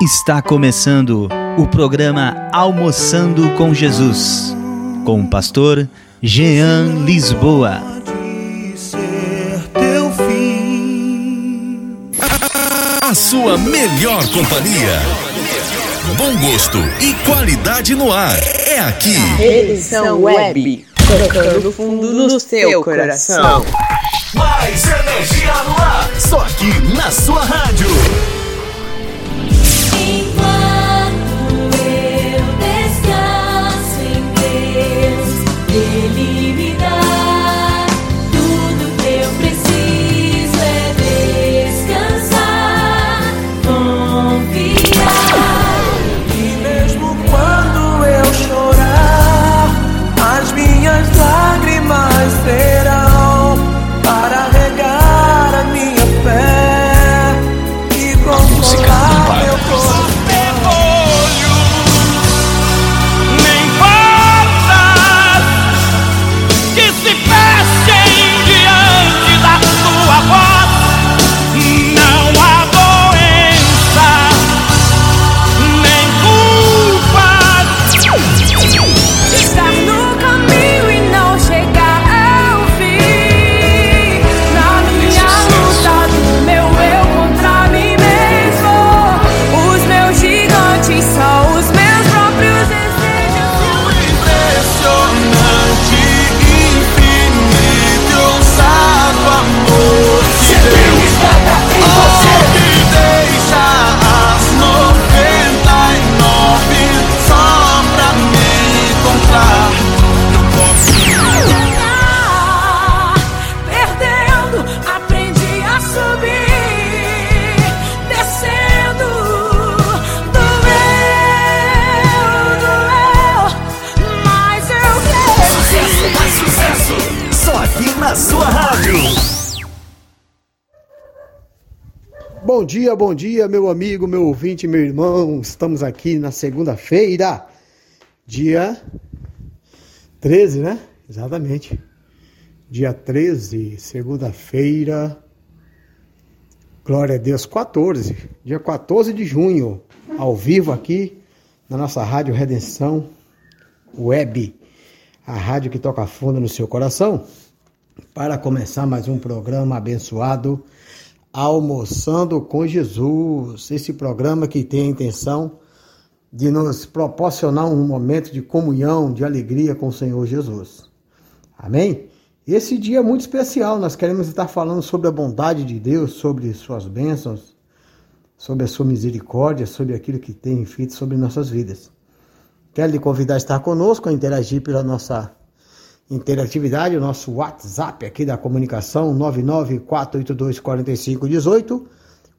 Está começando o programa Almoçando com Jesus, com o pastor Jean Lisboa. A sua melhor companhia. Bom gosto e qualidade no ar. É aqui. Edição Web. Tocando fundo no seu coração. Mais energia no ar. Só aqui na sua rádio. Ele Bom dia, bom dia, meu amigo, meu ouvinte, meu irmão. Estamos aqui na segunda-feira, dia 13, né? Exatamente. Dia 13, segunda-feira. Glória a Deus, 14. Dia 14 de junho, ao vivo aqui na nossa Rádio Redenção Web, a rádio que toca fundo no seu coração, para começar mais um programa abençoado Almoçando com Jesus, esse programa que tem a intenção de nos proporcionar um momento de comunhão, de alegria com o Senhor Jesus. Amém? Esse dia é muito especial, nós queremos estar falando sobre a bondade de Deus, sobre suas bênçãos, sobre a sua misericórdia, sobre aquilo que tem feito sobre nossas vidas. Quero lhe convidar a estar conosco, a interagir pela nossa interatividade, o nosso WhatsApp aqui da comunicação, 994824518,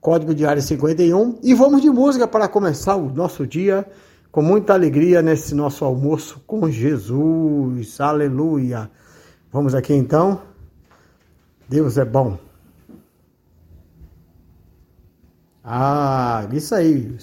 código de área 51. E vamos de música para começar o nosso dia com muita alegria nesse nosso almoço com Jesus. Aleluia. Vamos aqui então. Deus é bom. Ah, isso aí.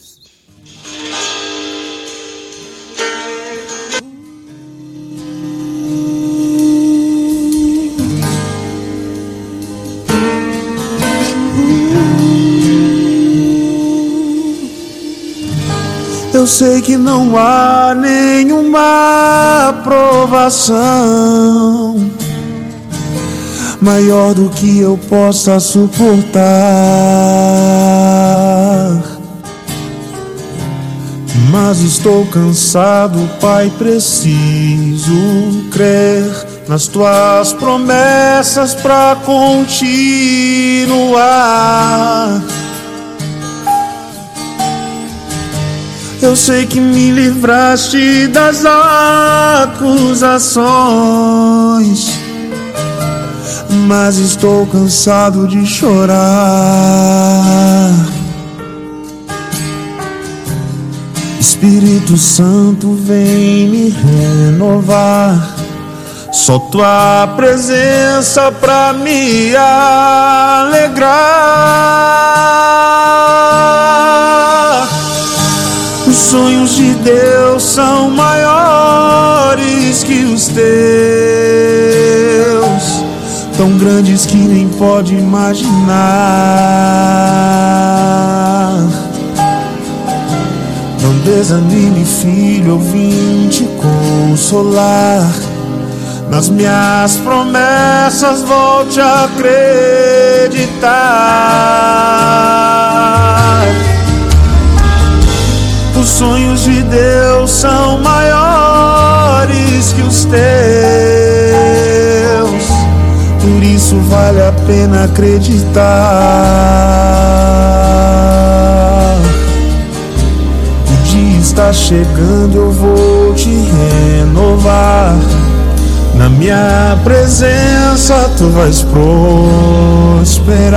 Eu sei que não há nenhuma provação maior do que eu possa suportar. Mas estou cansado, Pai, preciso crer nas tuas promessas para continuar. Eu sei que me livraste das acusações, mas estou cansado de chorar. Espírito Santo, vem me renovar. Só tua presença pra me alegrar. Sonhos de Deus são maiores que os teus, tão grandes que nem pode imaginar. desanime, filho, eu vim te consolar. Nas minhas promessas volte a acreditar. Os sonhos de Deus são maiores que os teus. Por isso vale a pena acreditar. O dia está chegando, eu vou te renovar. Na minha presença tu vais prosperar.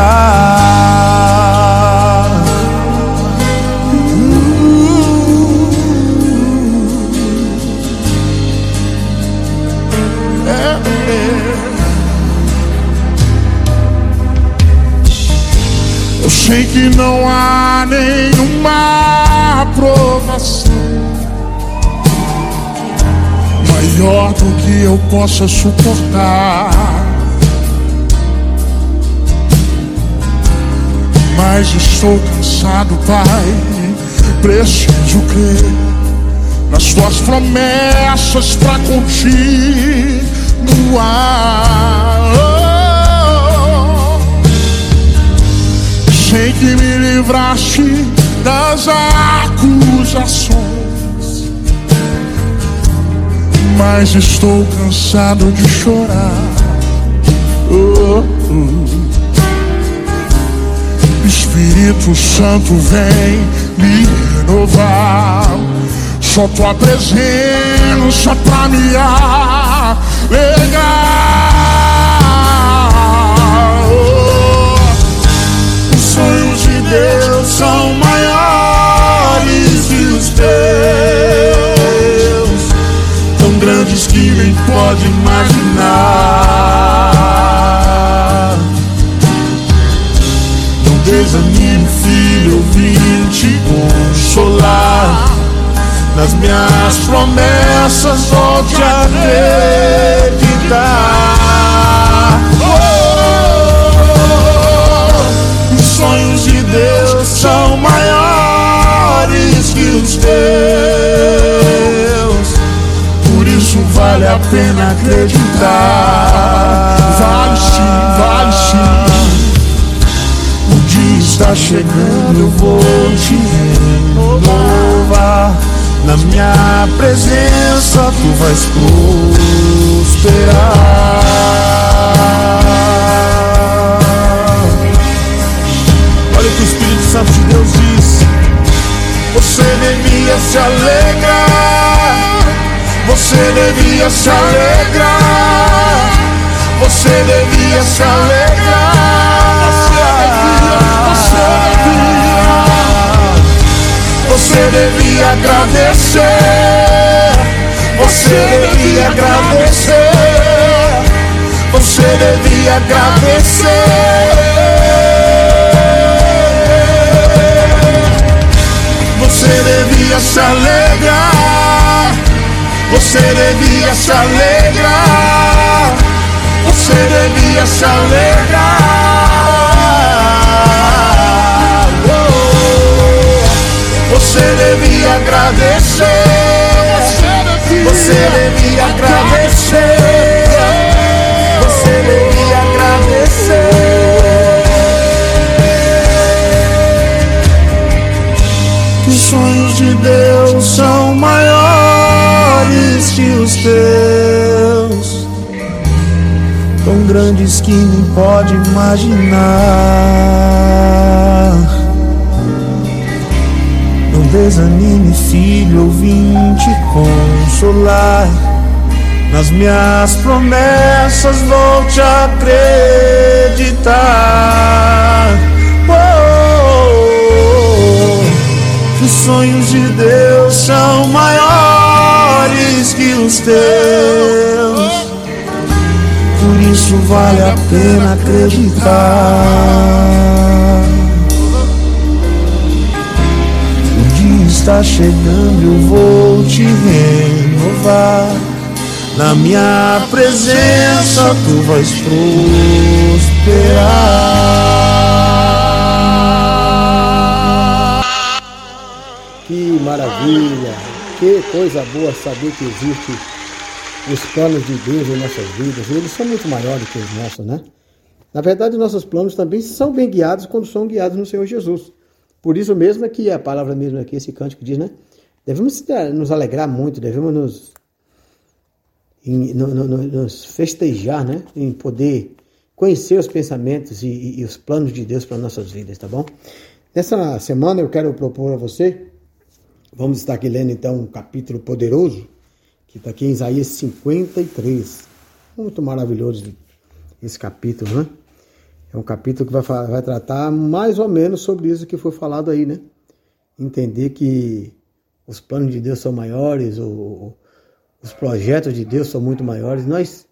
Sei que não há nenhuma aprovação maior do que eu possa suportar. Mas estou cansado, Pai. Preciso crer nas tuas promessas para continuar. Sei que me livraste das acusações, mas estou cansado de chorar. Oh, oh. Espírito Santo vem me renovar. Só tua presença pra me alegrar. Deus são maiores que os teus, tão grandes que nem pode imaginar. Não desanime, filho, eu vim te consolar. Nas minhas promessas, volte a acreditar. Teus. Por isso vale a pena acreditar. Vale sim, vale sim. O dia está chegando, eu vou te renovar. Na minha presença tu vais prosperar. Olha o que o Espírito Santo de Deus diz. Você devia se alegrar. Você devia se alegrar. Você devia se alegrar. Você devia, você devia. Agradecer. Você devia agradecer. Você devia agradecer. Você devia se alegrar. Você devia se alegrar. Você devia se alegrar. Oh, Você devia agradecer. Você devia agradecer. Você devia agradecer. Sonhos de Deus são maiores que os teus tão grandes que nem pode imaginar. Não desanime, filho, vim te consolar. Nas minhas promessas volte a acreditar. Os sonhos de Deus são maiores que os teus. Por isso vale a pena acreditar. O dia está chegando, eu vou te renovar. Na minha presença tu vais prosperar. Que maravilha! Que coisa boa saber que existe os planos de Deus em nossas vidas. Eles são muito maiores que os nossos, né? Na verdade, nossos planos também são bem guiados quando são guiados no Senhor Jesus. Por isso mesmo é que a palavra mesmo aqui, esse cântico diz, né? Devemos nos alegrar muito, devemos nos, nos festejar, né? Em poder conhecer os pensamentos e, e, e os planos de Deus para nossas vidas, tá bom? Nessa semana eu quero propor a você, vamos estar aqui lendo então um capítulo poderoso, que está aqui em Isaías 53. Muito maravilhoso esse capítulo, né? É um capítulo que vai, vai tratar mais ou menos sobre isso que foi falado aí, né? Entender que os planos de Deus são maiores, os projetos de Deus são muito maiores. Nós,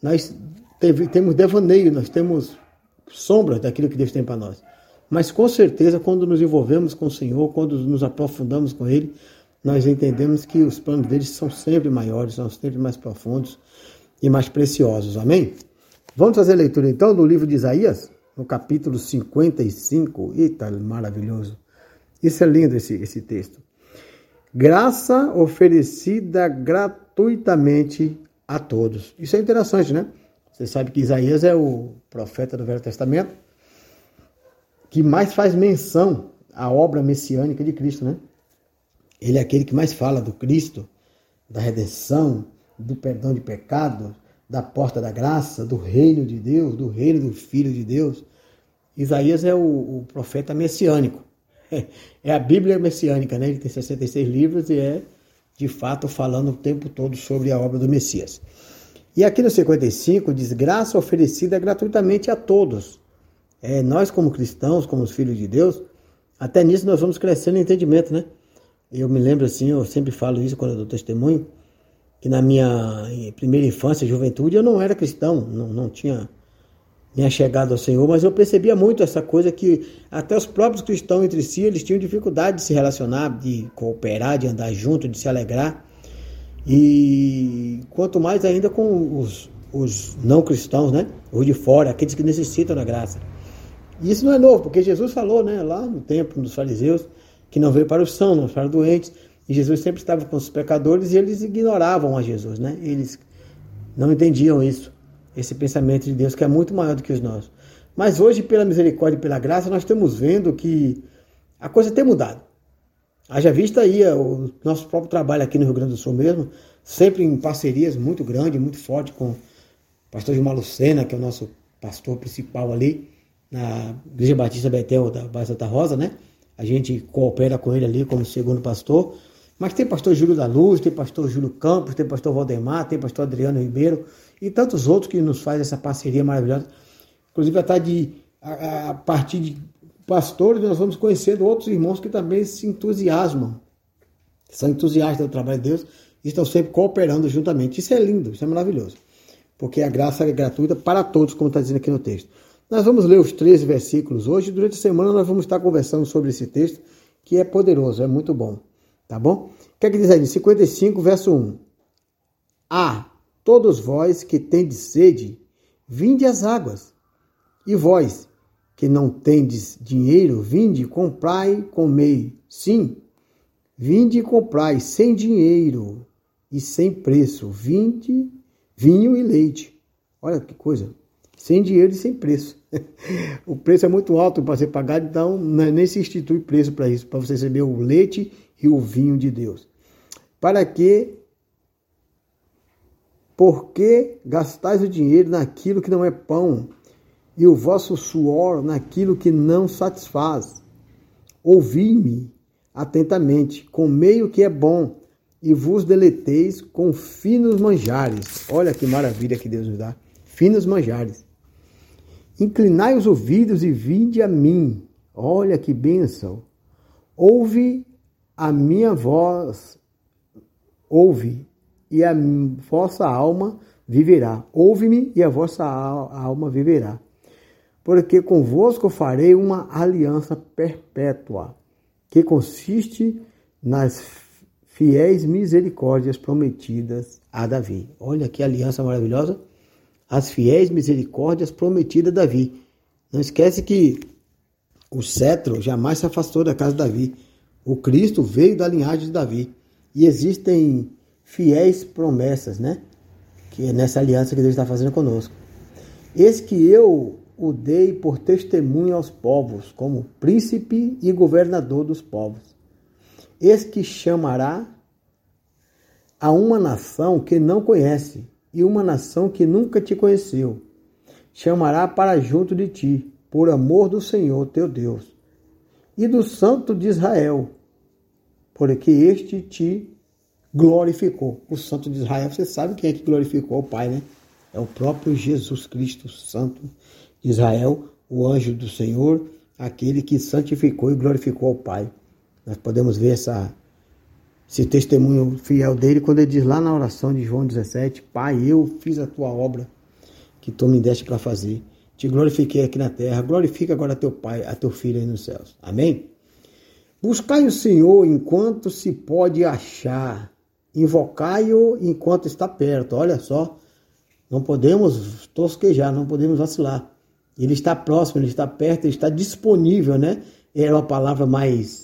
nós teve, temos devaneio, nós temos sombras daquilo que Deus tem para nós. Mas com certeza, quando nos envolvemos com o Senhor, quando nos aprofundamos com Ele, nós entendemos que os planos dele são sempre maiores, são sempre mais profundos e mais preciosos. Amém? Vamos fazer a leitura então do livro de Isaías, no capítulo 55. Eita, maravilhoso. Isso é lindo esse, esse texto. Graça oferecida gratuitamente a todos. Isso é interessante, né? Você sabe que Isaías é o profeta do Velho Testamento que mais faz menção à obra messiânica de Cristo, né? Ele é aquele que mais fala do Cristo, da redenção, do perdão de pecado, da porta da graça, do reino de Deus, do reino do Filho de Deus. Isaías é o, o profeta messiânico. É a Bíblia messiânica, né? Ele tem 66 livros e é, de fato, falando o tempo todo sobre a obra do Messias. E aqui no 55 diz: graça oferecida gratuitamente a todos. É, nós, como cristãos, como os filhos de Deus, até nisso nós vamos crescendo em entendimento, né? Eu me lembro assim, eu sempre falo isso quando eu dou testemunho, que na minha primeira infância, juventude, eu não era cristão, não, não tinha minha chegada ao Senhor, mas eu percebia muito essa coisa que até os próprios cristãos entre si, eles tinham dificuldade de se relacionar, de cooperar, de andar junto, de se alegrar. E quanto mais ainda com os, os não cristãos, né? Os de fora, aqueles que necessitam da graça. E isso não é novo, porque Jesus falou, né, lá no templo dos fariseus, que não veio para os sãos, não para os doentes. E Jesus sempre estava com os pecadores e eles ignoravam a Jesus, né? Eles não entendiam isso, esse pensamento de Deus que é muito maior do que os nossos. Mas hoje, pela misericórdia e pela graça, nós estamos vendo que a coisa tem mudado. Haja vista aí o nosso próprio trabalho aqui no Rio Grande do Sul mesmo, sempre em parcerias muito grandes, muito fortes com o pastor Gilmar Lucena, que é o nosso pastor principal ali, na Igreja Batista Betel da Baixa Santa Rosa, né? A gente coopera com ele ali como segundo pastor. Mas tem pastor Júlio da Luz, tem pastor Júlio Campos, tem pastor Valdemar, tem pastor Adriano Ribeiro e tantos outros que nos fazem essa parceria maravilhosa. Inclusive, até de, a, a partir de pastores, nós vamos conhecendo outros irmãos que também se entusiasmam, são entusiastas do trabalho de Deus e estão sempre cooperando juntamente. Isso é lindo, isso é maravilhoso, porque a graça é gratuita para todos, como está dizendo aqui no texto. Nós vamos ler os 13 versículos hoje. Durante a semana nós vamos estar conversando sobre esse texto, que é poderoso, é muito bom. Tá bom? O que é que diz aí? 55, verso 1. Ah, todos vós que tendes sede, vinde às águas. E vós, que não tendes dinheiro, vinde, comprai, comei. Sim, vinde e comprai sem dinheiro e sem preço, vinde, vinho e leite. Olha que coisa, sem dinheiro e sem preço. o preço é muito alto para você pagar, então nem se institui preço para isso, para você receber o leite e o vinho de Deus. Para que porque gastais o dinheiro naquilo que não é pão, e o vosso suor naquilo que não satisfaz. Ouvi-me atentamente, comei o que é bom, e vos deleteis com finos manjares. Olha que maravilha que Deus nos dá. Finos manjares. Inclinai os ouvidos e vinde a mim. Olha que bênção. Ouve a minha voz, ouve, e a vossa alma viverá. Ouve-me e a vossa alma viverá. Porque convosco farei uma aliança perpétua, que consiste nas fiéis misericórdias prometidas a Davi. Olha que aliança maravilhosa. As fiéis misericórdias prometidas a Davi. Não esquece que o cetro jamais se afastou da casa de Davi. O Cristo veio da linhagem de Davi. E existem fiéis promessas, né? Que é nessa aliança que Deus está fazendo conosco. Eis que eu o dei por testemunho aos povos, como príncipe e governador dos povos. Eis que chamará a uma nação que não conhece e uma nação que nunca te conheceu. Chamará para junto de ti, por amor do Senhor teu Deus e do Santo de Israel, porque este te glorificou. O Santo de Israel, você sabe quem é que glorificou o Pai, né? É o próprio Jesus Cristo, Santo de Israel, o anjo do Senhor, aquele que santificou e glorificou o Pai. Nós podemos ver essa, esse testemunho fiel dele quando ele diz lá na oração de João 17: Pai, eu fiz a tua obra que tu me deste para fazer. Te glorifiquei aqui na terra, glorifica agora teu Pai, a teu Filho aí nos céus. Amém? Buscai o Senhor enquanto se pode achar, invocai-o enquanto está perto. Olha só, não podemos tosquejar, não podemos vacilar. Ele está próximo, ele está perto, ele está disponível, né? É uma palavra mais,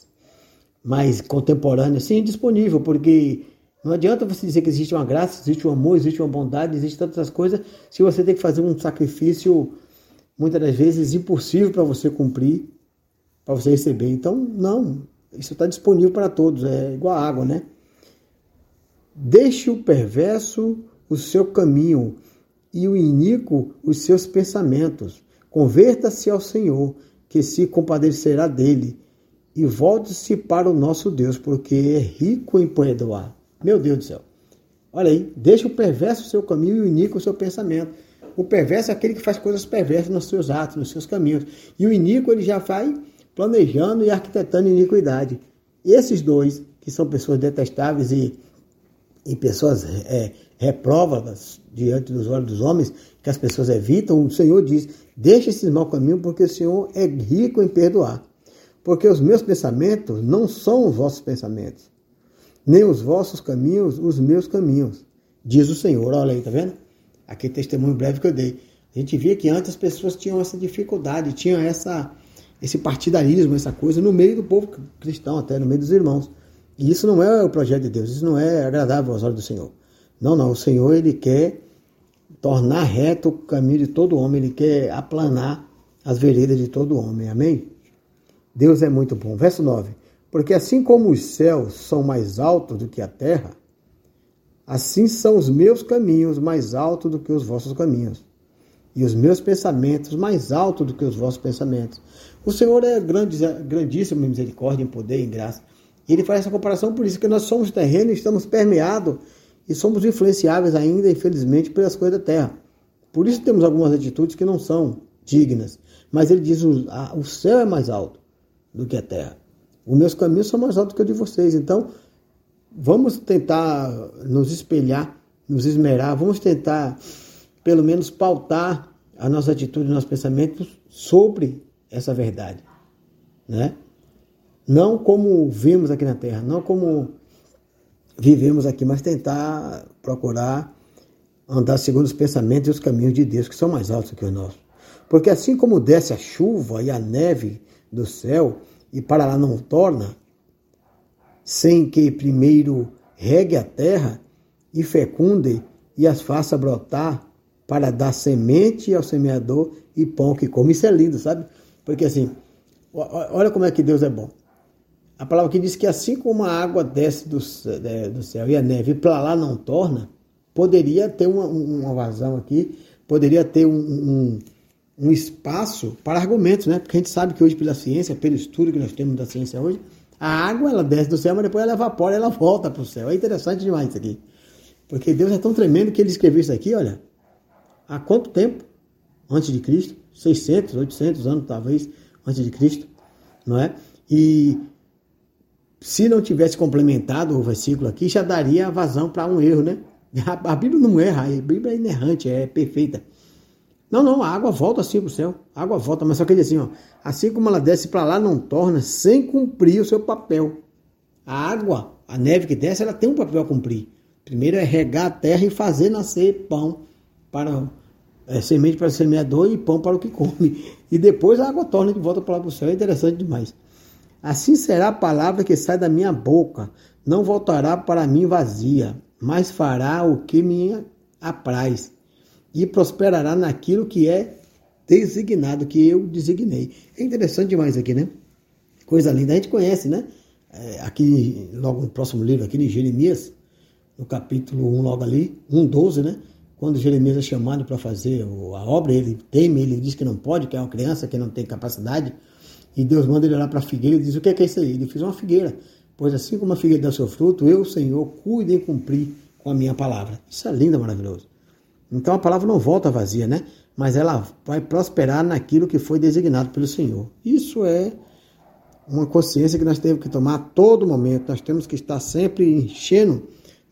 mais contemporânea, sim, disponível, porque não adianta você dizer que existe uma graça, existe um amor, existe uma bondade, existe tantas coisas, se você tem que fazer um sacrifício, muitas das vezes, impossível para você cumprir, para você receber. Então, não, isso está disponível para todos, é igual a água, né? Deixe o perverso o seu caminho e o iníquo os seus pensamentos. Converta-se ao Senhor, que se compadecerá dele, e volte-se para o nosso Deus, porque é rico em perdoar. Meu Deus do céu. Olha aí, deixa o perverso o seu caminho e o iníquo o seu pensamento. O perverso é aquele que faz coisas perversas nos seus atos, nos seus caminhos. E o iníquo ele já vai planejando e arquitetando iniquidade. Esses dois, que são pessoas detestáveis e, e pessoas é, repróvadas diante dos olhos dos homens, que as pessoas evitam, o Senhor diz: deixe esses mau caminho, porque o Senhor é rico em perdoar. Porque os meus pensamentos não são os vossos pensamentos, nem os vossos caminhos, os meus caminhos, diz o Senhor. Olha aí, tá vendo? Aquele testemunho breve que eu dei. A gente via que antes as pessoas tinham essa dificuldade, tinham essa, esse partidarismo, essa coisa no meio do povo cristão, até no meio dos irmãos. E isso não é o projeto de Deus, isso não é agradável aos olhos do Senhor. Não, não, o Senhor ele quer tornar reto o caminho de todo homem, ele quer aplanar as veredas de todo homem. Amém? Deus é muito bom. Verso 9. Porque assim como os céus são mais altos do que a terra, assim são os meus caminhos mais altos do que os vossos caminhos, e os meus pensamentos mais altos do que os vossos pensamentos. O Senhor é grande, grandíssimo em misericórdia, em poder, em graça. Ele faz essa comparação por isso que nós somos terreno e estamos permeados e somos influenciáveis ainda, infelizmente, pelas coisas da terra. Por isso temos algumas atitudes que não são dignas. Mas ele diz: o, a, o céu é mais alto do que a terra. Os meus caminhos são mais altos que os de vocês. Então, vamos tentar nos espelhar, nos esmerar, vamos tentar, pelo menos, pautar a nossa atitude, os nossos pensamentos sobre essa verdade. Né? Não como vimos aqui na terra, não como vivemos aqui, mas tentar procurar andar segundo os pensamentos e os caminhos de Deus, que são mais altos que os nossos. Porque assim como desce a chuva e a neve do céu, e para lá não torna, sem que primeiro regue a terra e fecunde e as faça brotar para dar semente ao semeador e pão que come. Isso é lindo, sabe? Porque assim, olha como é que Deus é bom. A palavra que diz que assim como a água desce do, do céu e a neve para lá não torna, poderia ter uma, uma vazão aqui, poderia ter um, um, um, espaço para argumentos, né? Porque a gente sabe que hoje pela ciência, pelo estudo que nós temos da ciência hoje, a água ela desce do céu, mas depois ela evapora ela volta para o céu. É interessante demais isso aqui. Porque Deus é tão tremendo que ele escreveu isso aqui, olha, há quanto tempo antes de Cristo? 600, 800 anos talvez antes de Cristo, não é? E se não tivesse complementado o versículo aqui, já daria vazão para um erro, né? A Bíblia não erra, a Bíblia é inerrante, é perfeita. Não, não, a água volta assim para o céu. A água volta, mas só que ele assim, ó, assim como ela desce para lá, não torna sem cumprir o seu papel. A água, a neve que desce, ela tem um papel a cumprir. Primeiro é regar a terra e fazer nascer pão para é, semente para o semeador e pão para o que come. E depois a água torna de volta para lá para o céu. É interessante demais. Assim será a palavra que sai da minha boca, não voltará para mim vazia, mas fará o que me apraz e prosperará naquilo que é designado, que eu designei. É interessante demais aqui, né? Coisa linda. A gente conhece, né? É, aqui, logo no próximo livro, aqui de Jeremias, no capítulo 1, logo ali, 1, 12, né? Quando Jeremias é chamado para fazer a obra, ele teme, ele diz que não pode, que é uma criança que não tem capacidade. E Deus manda ele olhar para a figueira e diz: O que é, que é isso aí? Ele fez uma figueira. Pois assim como a figueira dá seu fruto, eu, Senhor, cuide em cumprir com a minha palavra. Isso é lindo, maravilhoso. Então a palavra não volta vazia, né? Mas ela vai prosperar naquilo que foi designado pelo Senhor. Isso é uma consciência que nós temos que tomar a todo momento. Nós temos que estar sempre enchendo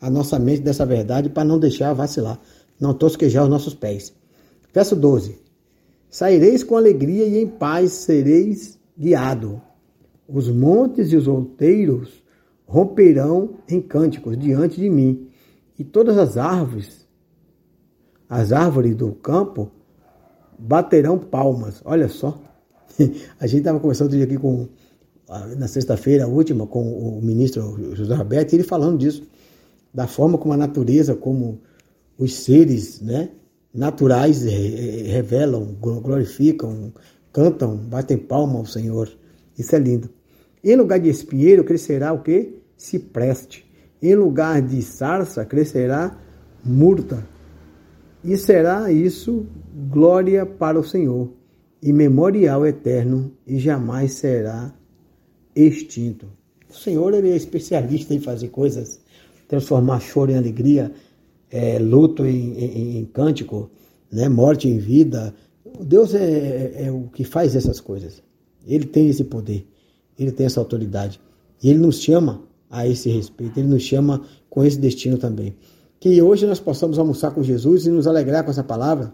a nossa mente dessa verdade para não deixar vacilar, não tosquejar os nossos pés. Verso 12: Saireis com alegria e em paz sereis guiado. Os montes e os outeiros romperão em cânticos diante de mim, e todas as árvores, as árvores do campo, baterão palmas. Olha só. A gente estava conversando aqui com, na sexta-feira, última, com o ministro José Roberto, ele falando disso, da forma como a natureza, como os seres né, naturais revelam, glorificam, cantam, batem palma ao Senhor. Isso é lindo. Em lugar de espinheiro crescerá o que? Cipreste. Em lugar de sarça crescerá murta. E será isso glória para o Senhor, e memorial eterno, e jamais será extinto. O Senhor ele é especialista em fazer coisas, transformar choro em alegria, é, luto em, em, em, cântico, né, morte em vida. Deus é, é, é o que faz essas coisas. Ele tem esse poder, ele tem essa autoridade. E ele nos chama a esse respeito, ele nos chama com esse destino também. Que hoje nós possamos almoçar com Jesus e nos alegrar com essa palavra,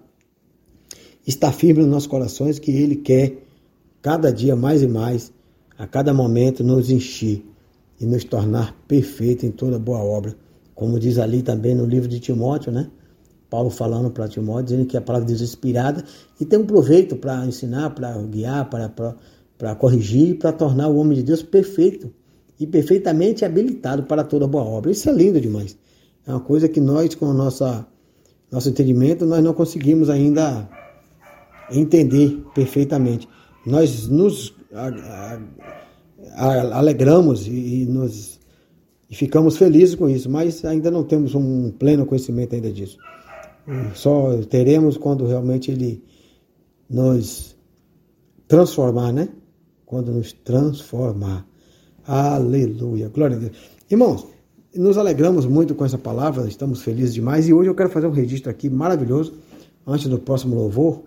estar firme nos nossos corações, que ele quer cada dia mais e mais, a cada momento, nos encher e nos tornar perfeito em toda boa obra. Como diz ali também no livro de Timóteo, né? Paulo falando para Timóteo, dizendo que a palavra de Deus é inspirada e tem um proveito para ensinar, para guiar, para corrigir, para tornar o homem de Deus perfeito e perfeitamente habilitado para toda boa obra. Isso é lindo demais. É uma coisa que nós, com o nossa, nosso entendimento, nós não conseguimos ainda entender perfeitamente. Nós nos alegramos e, nos e ficamos felizes com isso, mas ainda não temos um pleno conhecimento ainda disso. Só teremos quando realmente ele nos transformar, né? Quando nos transformar. Aleluia. Glória a Deus. Irmãos, nos alegramos muito com essa palavra, estamos felizes demais. E hoje eu quero fazer um registro aqui maravilhoso, antes do próximo louvor.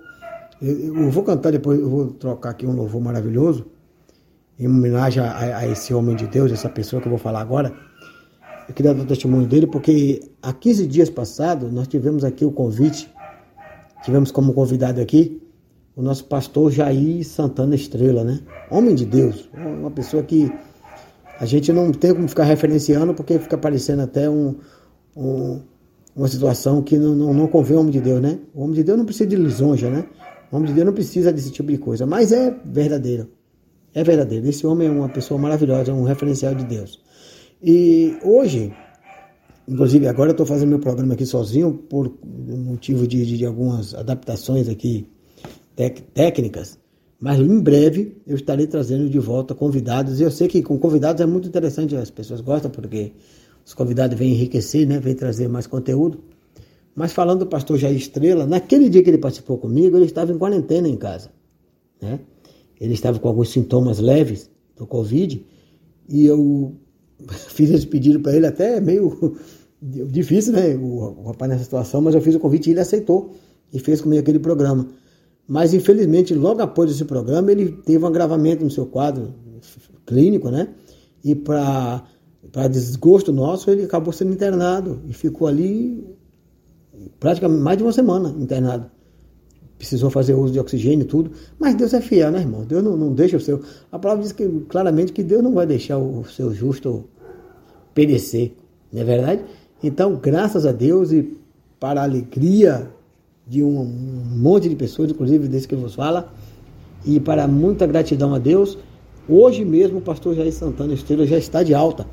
Eu, vou cantar depois, eu vou trocar aqui um louvor maravilhoso, em homenagem a, a, esse homem de Deus, essa pessoa que eu vou falar agora. Eu queria dar o testemunho dele, porque há 15 dias passados nós tivemos aqui o convite, tivemos como convidado aqui o nosso pastor Jair Santana Estrela, né? Homem de Deus, uma pessoa que a gente não tem como ficar referenciando, porque fica parecendo até um, um uma situação que não, não, não convém ao homem de Deus, né? O homem de Deus não precisa de lisonja, né? O homem de Deus não precisa desse tipo de coisa, mas é verdadeiro. É verdadeiro. Esse homem é uma pessoa maravilhosa, é um referencial de Deus. E hoje, inclusive agora eu estou fazendo meu programa aqui sozinho por motivo de, de, de algumas adaptações aqui tec, técnicas, mas em breve eu estarei trazendo de volta convidados. E eu sei que com convidados é muito interessante, as pessoas gostam porque os convidados vêm enriquecer, né? vêm trazer mais conteúdo. Mas falando do pastor Jair Estrela, naquele dia que ele participou comigo, ele estava em quarentena em casa. Né? Ele estava com alguns sintomas leves do Covid e eu fiz esse pedido para ele, até meio difícil, né? O, rapaz nessa situação, mas eu fiz o convite e ele aceitou e fez comigo aquele programa. Mas infelizmente, logo após esse programa, ele teve um agravamento no seu quadro clínico, né? E para desgosto nosso, ele acabou sendo internado e ficou ali praticamente mais de uma semana internado precisou fazer uso de oxigênio e tudo. Mas Deus é fiel, né, irmão? Deus não, não deixa o seu. A palavra diz que, claramente que Deus não vai deixar o seu justo perecer, não é verdade? Então, graças a Deus e para a alegria de um, monte de pessoas, inclusive desse que vos fala, e para muita gratidão a Deus, Hoje mesmo o pastor Jair Santana Estrela já está de alta.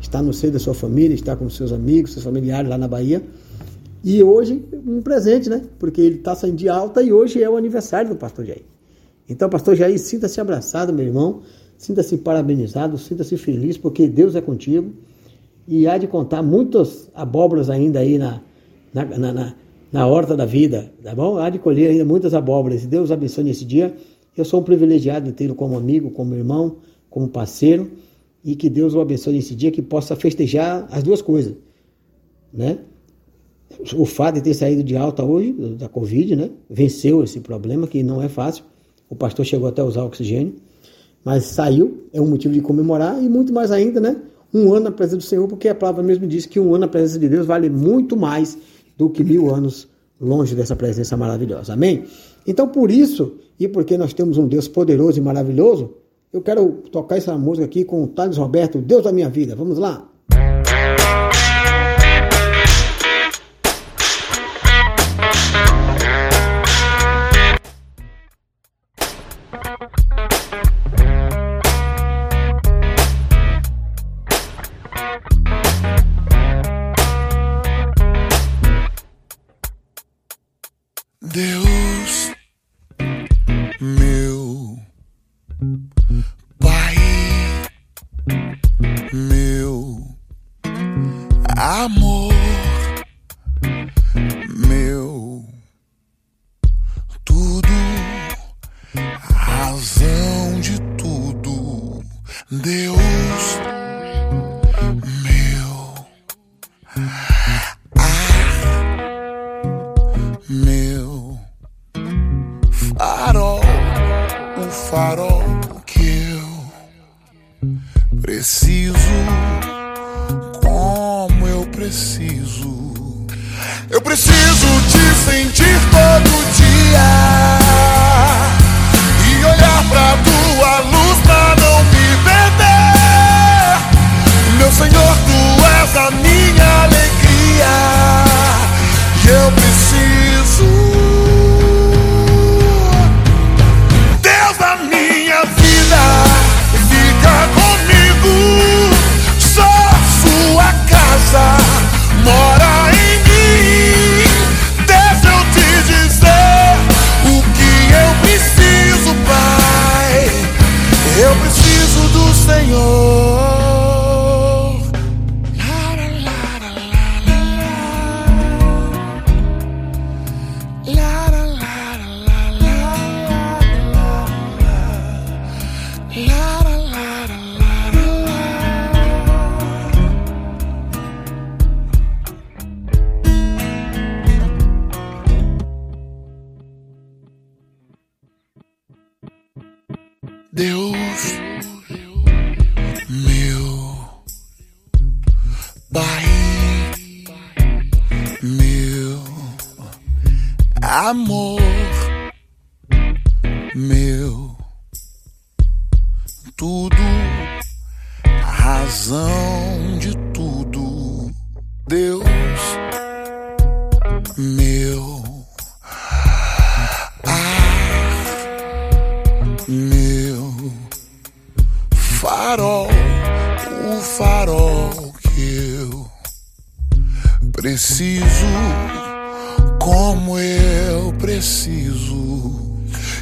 Está no seio da sua família, está com seus amigos, seus familiares lá na Bahia. E hoje, um presente, né? Porque ele está saindo de alta e hoje é o aniversário do pastor Jair. Então, pastor Jair, sinta-se abraçado, meu irmão. Sinta-se parabenizado, sinta-se feliz, porque Deus é contigo. E há de contar muitas abóboras ainda aí na, na, na, na, na horta da vida, tá bom? Há de colher ainda muitas abóboras. Deus abençoe nesse dia. Eu sou um privilegiado de tê-lo como amigo, como irmão, como parceiro. E que Deus o abençoe nesse dia, que possa festejar as duas coisas, né? o fato de ter saído de alta hoje, da Covid, né? Venceu esse problema, que não é fácil. O pastor chegou até a usar oxigênio, mas saiu, é um motivo de comemorar e muito mais ainda, né? Um ano na presença do Senhor, porque a palavra mesmo diz que um ano na presença de Deus vale muito mais do que mil anos longe dessa presença maravilhosa. Amém? Então, por isso, e porque nós temos um Deus poderoso e maravilhoso, eu quero tocar essa música aqui com o Thales Roberto, Deus da minha vida. Vamos lá? Preciso, como eu preciso. Eu preciso te sentir todo dia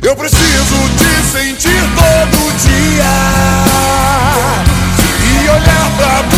Eu preciso te sentir todo dia. E olhar pra tua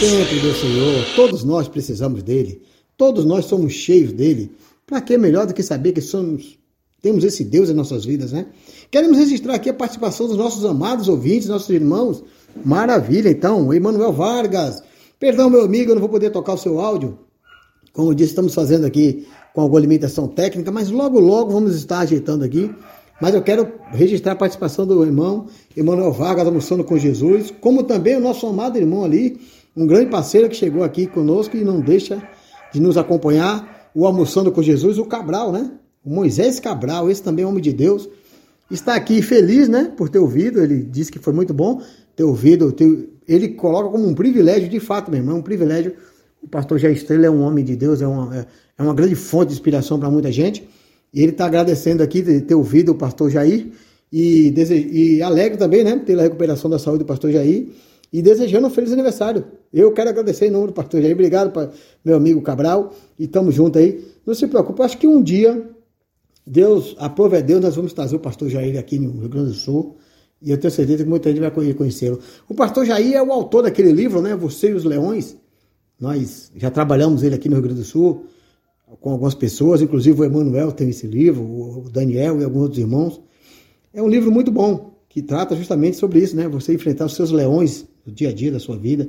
sempre do Senhor, todos nós precisamos dele, todos nós somos cheios dele. Para que melhor do que saber que somos, temos esse Deus em nossas vidas, né? Queremos registrar aqui a participação dos nossos amados ouvintes, nossos irmãos. Maravilha, então, Emanuel Vargas. Perdão, meu amigo, eu não vou poder tocar o seu áudio. Como eu disse, estamos fazendo aqui com alguma limitação técnica, mas logo, logo vamos estar ajeitando aqui. Mas eu quero registrar a participação do irmão Emanuel Vargas, almoçando com Jesus, como também o nosso amado irmão ali, um grande parceiro que chegou aqui conosco e não deixa de nos acompanhar, o Almoçando com Jesus, o Cabral, né? O Moisés Cabral, esse também é homem de Deus, está aqui feliz, né, por ter ouvido, ele disse que foi muito bom ter ouvido, ter- ele coloca como um privilégio, de fato, meu irmão, um privilégio. O pastor Jair Estrela é um homem de Deus, é uma, é- é uma grande fonte de inspiração para muita gente. E ele está agradecendo aqui de ter ouvido o pastor Jair e, dese- e alegre também, né, pela recuperação da saúde do pastor Jair e desejando um feliz aniversário. Eu quero agradecer em nome do pastor Jair, obrigado para meu amigo Cabral e estamos juntos aí. Não se preocupe, acho que um dia Deus, a Deus, nós vamos trazer o pastor Jair aqui no Rio Grande do Sul. E eu tenho certeza que muita gente vai conhe- conhecê-lo. O pastor Jair é o autor daquele livro, né? Você e os Leões. Nós já trabalhamos ele aqui no Rio Grande do Sul com algumas pessoas, inclusive o Emanuel tem esse livro, o Daniel e alguns outros irmãos. É um livro muito bom, que trata justamente sobre isso, né? Você enfrentar os seus leões no dia a dia da sua vida.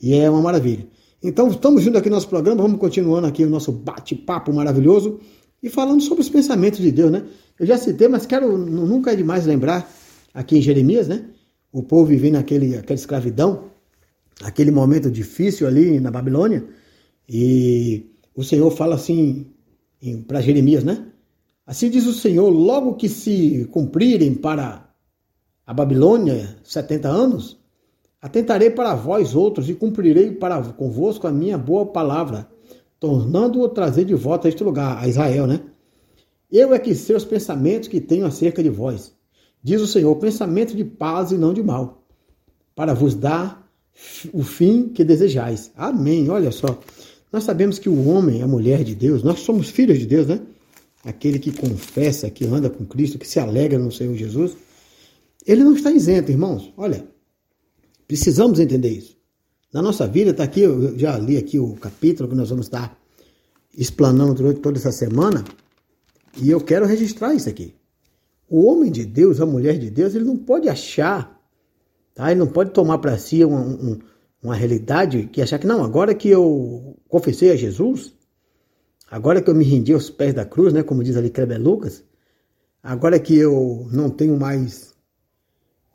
E é uma maravilha. Então, estamos juntos aqui no nosso programa, vamos continuando aqui o nosso bate-papo maravilhoso e falando sobre os pensamentos de Deus, né? Eu já citei, mas quero, nu- nunca é demais lembrar, aqui em Jeremias, né? O povo vivendo aquele, aquela escravidão, aquele momento difícil ali na Babilônia, e o Senhor fala assim para Jeremias, né? Assim diz o Senhor, logo que se cumprirem para a Babilônia 70 anos, atentarei para vós outros e cumprirei para convosco a minha boa palavra, tornando-o trazer de volta a este lugar, a Israel, né? Eu é que sei os pensamentos que tenho acerca de vós, diz o Senhor, pensamento de paz e não de mal, para vos dar o fim que desejais. Amém. Olha só. Nós sabemos que o homem, a mulher de Deus, nós somos filhos de Deus, né? Aquele que confessa, que anda com Cristo, que se alegra no Senhor Jesus, ele não está isento, irmãos. Olha, precisamos entender isso. Na nossa vida, está aqui, eu já li aqui o capítulo que nós vamos estar explanando durante toda essa semana, e eu quero registrar isso aqui. O homem de Deus, a mulher de Deus, ele não pode achar, tá? ele não pode tomar para si uma, um- uma realidade que achar que, não, agora que eu confessei a Jesus, agora que eu me rendi aos pés da cruz, né, como diz ali Kleber Lucas, agora que eu não tenho mais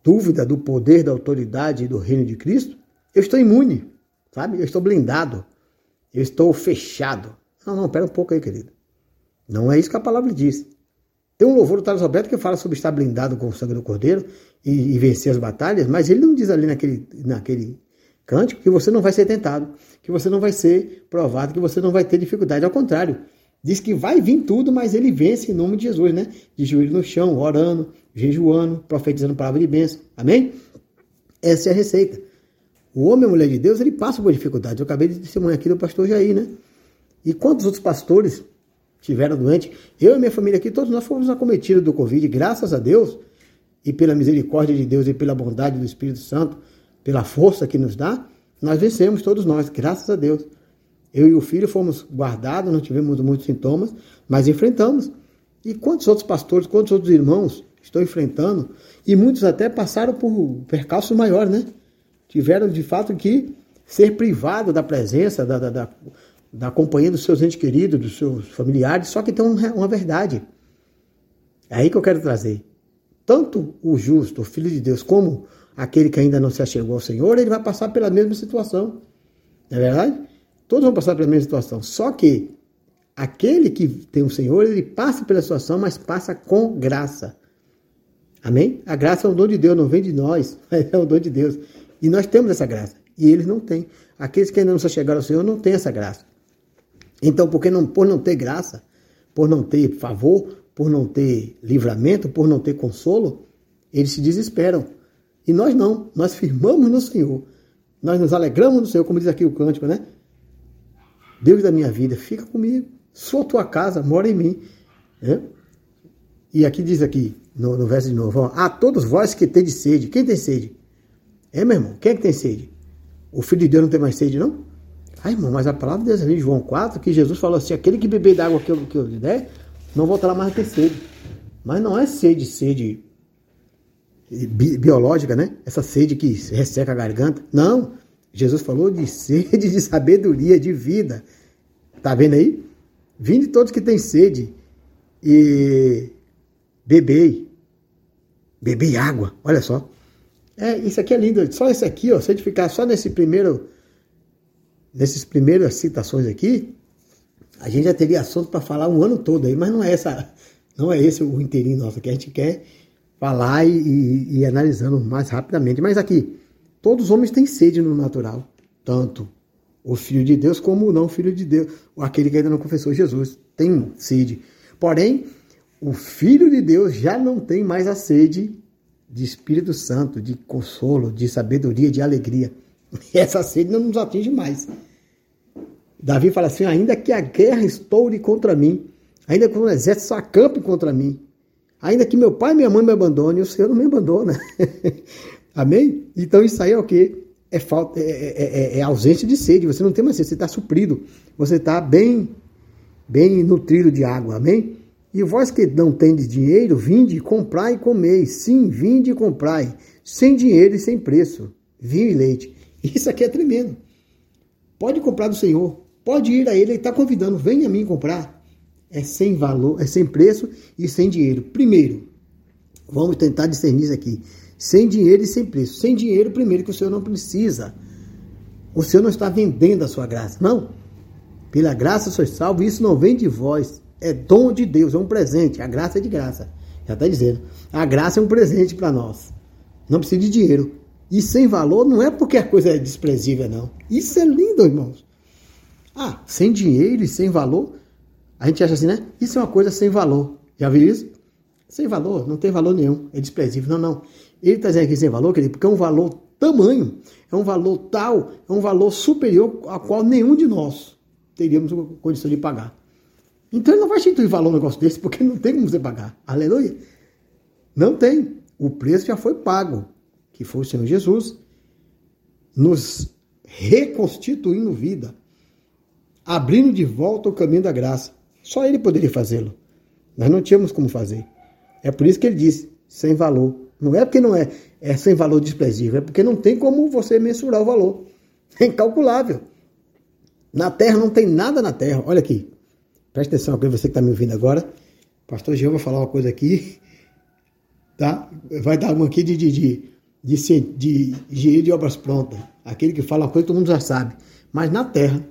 dúvida do poder, da autoridade e do reino de Cristo, eu estou imune, sabe? Eu estou blindado, eu estou fechado. Não, não, pera um pouco aí, querido. Não é isso que a palavra diz. Tem um louvor do Thales Roberto que fala sobre estar blindado com o sangue do Cordeiro e, e vencer as batalhas, mas ele não diz ali naquele, naquele cântico que você não vai ser tentado, que você não vai ser provado, que você não vai ter dificuldade. Ao contrário, diz que vai vir tudo, mas ele vence em nome de Jesus, né? De joelho no chão, orando, jejuando, profetizando palavra de bênção. Amém? Essa é a receita. O homem e a mulher de Deus, ele passa por dificuldade. Eu acabei de testemunhar aqui do pastor Jair, né? E quantos outros pastores tiveram doente? Eu e minha família aqui, todos nós fomos acometidos do Covid, graças a Deus, e pela misericórdia de Deus e pela bondade do Espírito Santo, pela força que nos dá, nós vencemos todos nós, graças a Deus. Eu e o filho fomos guardados, não tivemos muitos sintomas, mas enfrentamos. E quantos outros pastores, quantos outros irmãos estão enfrentando? E muitos até passaram por percalços maiores, né? Tiveram de fato que ser privado da presença, da, da, da, da companhia dos seus entes queridos, dos seus familiares, só que tem uma, uma verdade. É aí que eu quero trazer. Tanto o justo, o filho de Deus, como aquele que ainda não se achegou ao Senhor, ele vai passar pela mesma situação. Não é verdade? Todos vão passar pela mesma situação. Só que aquele que tem o Senhor, ele passa pela situação, mas passa com graça. Amém? A graça é um dom de Deus, não vem de nós, é um dom de Deus. E nós temos essa graça. E eles não têm. Aqueles que ainda não se chegaram ao Senhor não têm essa graça. Então, não, por não ter graça, por não ter favor, por não ter livramento, por não ter consolo, eles se desesperam. E nós não, nós firmamos no Senhor. Nós nos alegramos no Senhor, como diz aqui o cântico, né? Deus da minha vida, fica comigo. Sou tua casa, mora em mim. né? E aqui diz aqui, no, no verso de novo, ó, a todos vós que tem de sede. Quem tem sede? É, meu irmão, quem é que tem sede? O Filho de Deus não tem mais sede, não? Ah, irmão, mas a palavra de Deus ali, João 4, que Jesus falou assim, aquele que beber da água que eu, que eu lhe der, não voltará mais a ter sede. Mas não é sede, sede bi- biológica, né? Essa sede que resseca a garganta. Não. Jesus falou de sede de sabedoria, de vida. Tá vendo aí? Vinde todos que têm sede e bebei. Bebei água. Olha só. É, isso aqui é lindo. Só esse aqui, ó. Se a gente ficar só nesse primeiro, nesses primeiras citações aqui, a gente já teria assunto para falar um ano todo aí, mas não é essa, não é esse o inteirinho nosso que a gente quer falar e, e, e analisando mais rapidamente. Mas aqui, todos os homens têm sede no natural, tanto o filho de Deus como o não filho de Deus, aquele que ainda não confessou Jesus, tem sede. Porém, o filho de Deus já não tem mais a sede de Espírito Santo, de consolo, de sabedoria, de alegria. Essa sede não nos atinge mais. Davi fala assim: ainda que a guerra estoure contra mim, ainda que o exército se acampe contra mim, ainda que meu pai e minha mãe me abandonem, o Senhor não me abandona. Amém? Então isso aí é o quê? É, falta, é, é, é, é ausência de sede, você não tem mais sede, você está suprido, você está bem, bem nutrido de água, amém? E vós que não tendes dinheiro, vinde, comprai e comei. Sim, vinde e comprai, sem dinheiro e sem preço, vinho e leite. Isso aqui é tremendo. Pode comprar do Senhor, pode ir a Ele, Ele está convidando, venha a mim comprar. É sem valor, é sem preço e sem dinheiro. Primeiro, vamos tentar discernir isso aqui. Sem dinheiro e sem preço. Sem dinheiro, primeiro, que o Senhor não precisa. O Senhor não está vendendo a sua graça. Não. Pela graça sois salvo, isso não vem de vós. É dom de Deus, é um presente. A graça é de graça. Já está dizendo. A graça é um presente para nós. Não precisa de dinheiro. E sem valor não é porque a coisa é desprezível, não. Isso é lindo, irmãos. Ah, sem dinheiro e sem valor. A gente acha assim, né? Isso é uma coisa sem valor. Já viu isso? Sem valor, não tem valor nenhum. É desprezível. Não, não. Ele está dizendo aqui sem valor, querido, porque é um valor tamanho, é um valor tal, é um valor superior a qual nenhum de nós teríamos condição de pagar. Então ele não vai instituir valor um negócio desse, porque não tem como você pagar. Aleluia. Não tem. O preço já foi pago, que foi o Senhor Jesus, nos reconstituindo vida, abrindo de volta o caminho da graça. Só ele poderia fazê-lo. Nós não tínhamos como fazer. É por isso que ele disse, sem valor. Não é porque não é, é sem valor desprezível, é porque não tem como você mensurar o valor. É incalculável. Na terra não tem nada na terra. Olha aqui. Presta atenção aqui, você que está me ouvindo agora. Pastor Jean vai falar uma coisa aqui. Tá? Vai dar uma aqui de, de, de, de, de de obras prontas. Aquele que fala uma coisa todo mundo já sabe. Mas na terra,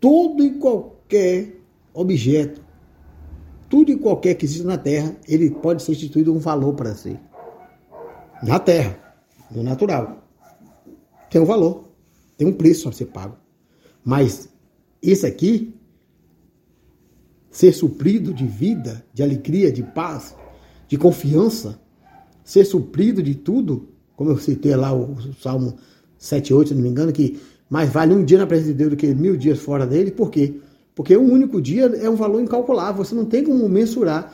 todo e qualquer objeto, tudo e qualquer que exista na terra, ele pode ser instituído um valor para si. Na terra, no natural. Tem um valor, tem um preço a ser pago. Mas esse aqui, ser suprido de vida, de alegria, de paz, de confiança, ser suprido de tudo, como eu citei lá o Salmo 7, 8, se não me engano, que mais vale um dia na presença de Deus do que mil dias fora dele. Por quê? Porque um único dia é um valor incalculável. Você não tem como mensurar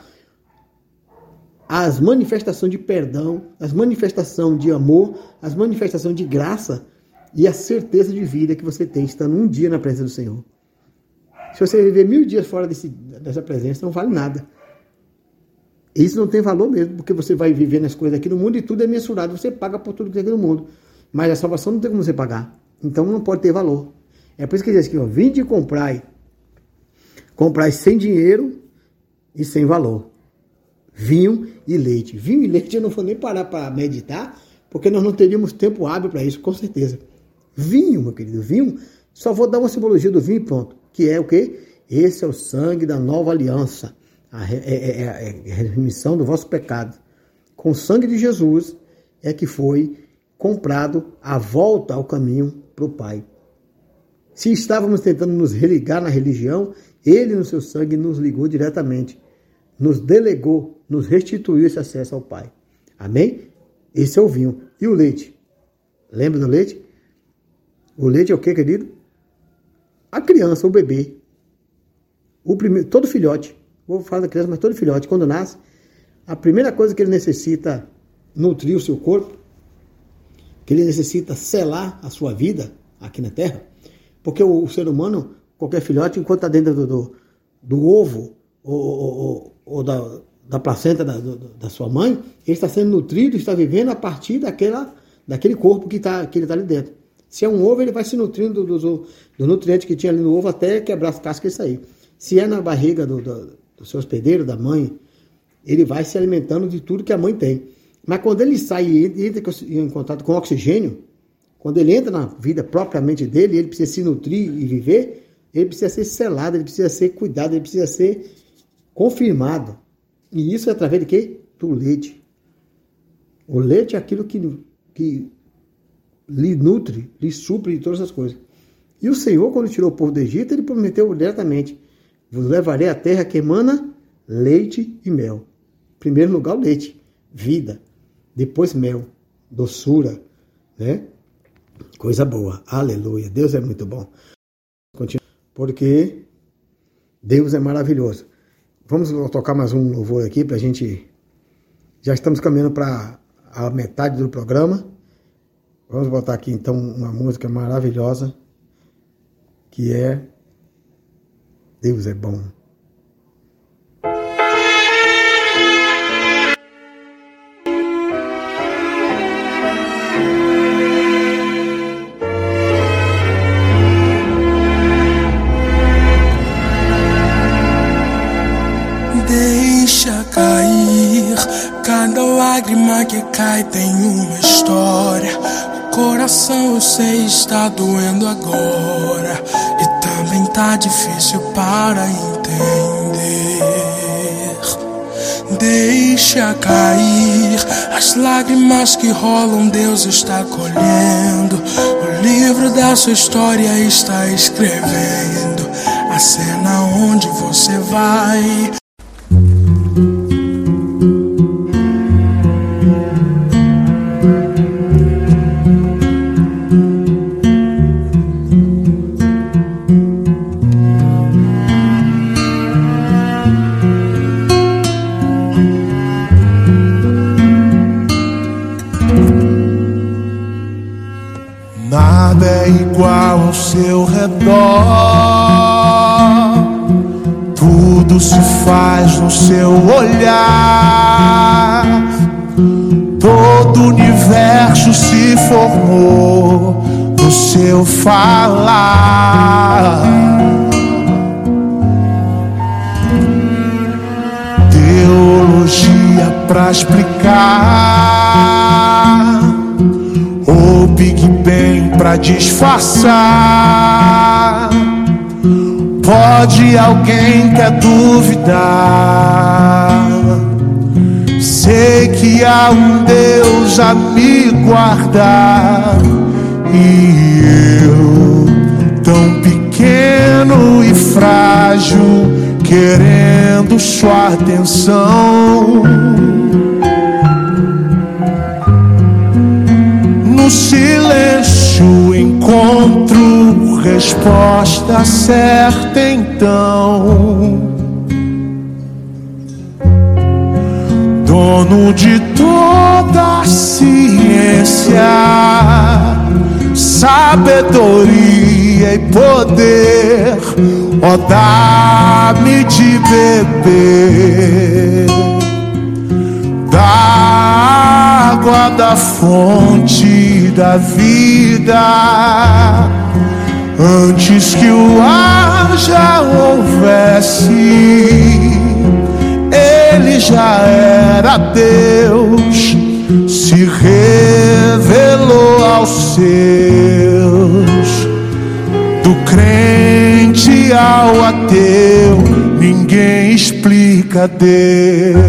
as manifestações de perdão, as manifestações de amor, as manifestações de graça e a certeza de vida que você tem estando um dia na presença do Senhor. Se você viver mil dias fora desse, dessa presença, não vale nada. Isso não tem valor mesmo, porque você vai viver nas coisas aqui no mundo e tudo é mensurado. Você paga por tudo que tem aqui no mundo. Mas a salvação não tem como você pagar. Então não pode ter valor. É por isso que diz aqui, ó, vinde e comprai. Comprai sem dinheiro e sem valor. Vinho e leite. Vinho e leite eu não vou nem parar para meditar, porque nós não teríamos tempo hábil para isso, com certeza. Vinho, meu querido, vinho, só vou dar uma simbologia do vinho e pronto. Que é o quê? Esse é o sangue da nova aliança. A re- é, é- é- é a remissão do vosso pecado. Com o sangue de Jesus é que foi comprado a volta ao caminho para o Pai. Se estávamos tentando nos religar na religião, Ele, no seu sangue, nos ligou diretamente, nos delegou, nos restituiu esse acesso ao Pai. Amém? Esse é o vinho. E o leite? Lembra do leite? O leite é o que, querido? A criança, o bebê. O primeiro, todo filhote. Vou falar da criança, mas todo filhote, quando nasce, a primeira coisa que ele necessita nutrir o seu corpo, que ele necessita selar a sua vida aqui na Terra, porque o, o ser humano, qualquer filhote, enquanto está dentro do, do, do ovo ou, ou, ou, da, da placenta da, da sua mãe, ele está sendo nutrido, está vivendo a partir daquela, daquele corpo que, tá, que ele está ali dentro. Se é um ovo, ele vai se nutrindo do, do, do nutriente que tinha ali no ovo até quebrar as cascas e sair. Se é na barriga do, do, do seu hospedeiro, da mãe, ele vai se alimentando de tudo que a mãe tem. Mas quando ele sai e entra em contato com oxigênio, quando ele entra na vida propriamente dele, ele precisa se nutrir e viver, ele precisa ser selado, ele precisa ser cuidado, ele precisa ser confirmado. E isso é através de quê? Do leite. O leite é aquilo que, que lhe nutre, lhe supre de todas as coisas. E o Senhor, quando tirou o povo do Egito, ele prometeu diretamente: Vos levarei à terra que emana leite e mel. Em primeiro lugar, o leite, vida. Depois, mel, doçura, né? Coisa boa. Aleluia. Deus é muito bom. Porque Deus é maravilhoso. Vamos tocar mais um louvor aqui para a gente. Já estamos caminhando para a metade do programa. Vamos botar aqui então uma música maravilhosa que é Deus é bom. Lágrima que cai tem uma história. O coração eu sei está doendo agora e também tá difícil para entender. Deixa cair as lágrimas que rolam, Deus está colhendo. O livro da sua história está escrevendo a cena onde você vai. Redor. Tudo se faz no seu olhar. Todo universo se formou no seu falar. Teologia pra explicar Big Bang pra disfarçar. Pode alguém quer duvidar? Sei que há um Deus a me guardar e eu tão pequeno e frágil querendo sua atenção. Silêncio encontro resposta certa então. Dono de toda ciência, sabedoria e poder, ó dá-me de beber da água da fonte da vida. Antes que o ar já houvesse, ele já era Deus, se revelou aos seus. Do crente ao ateu, ninguém explica Deus.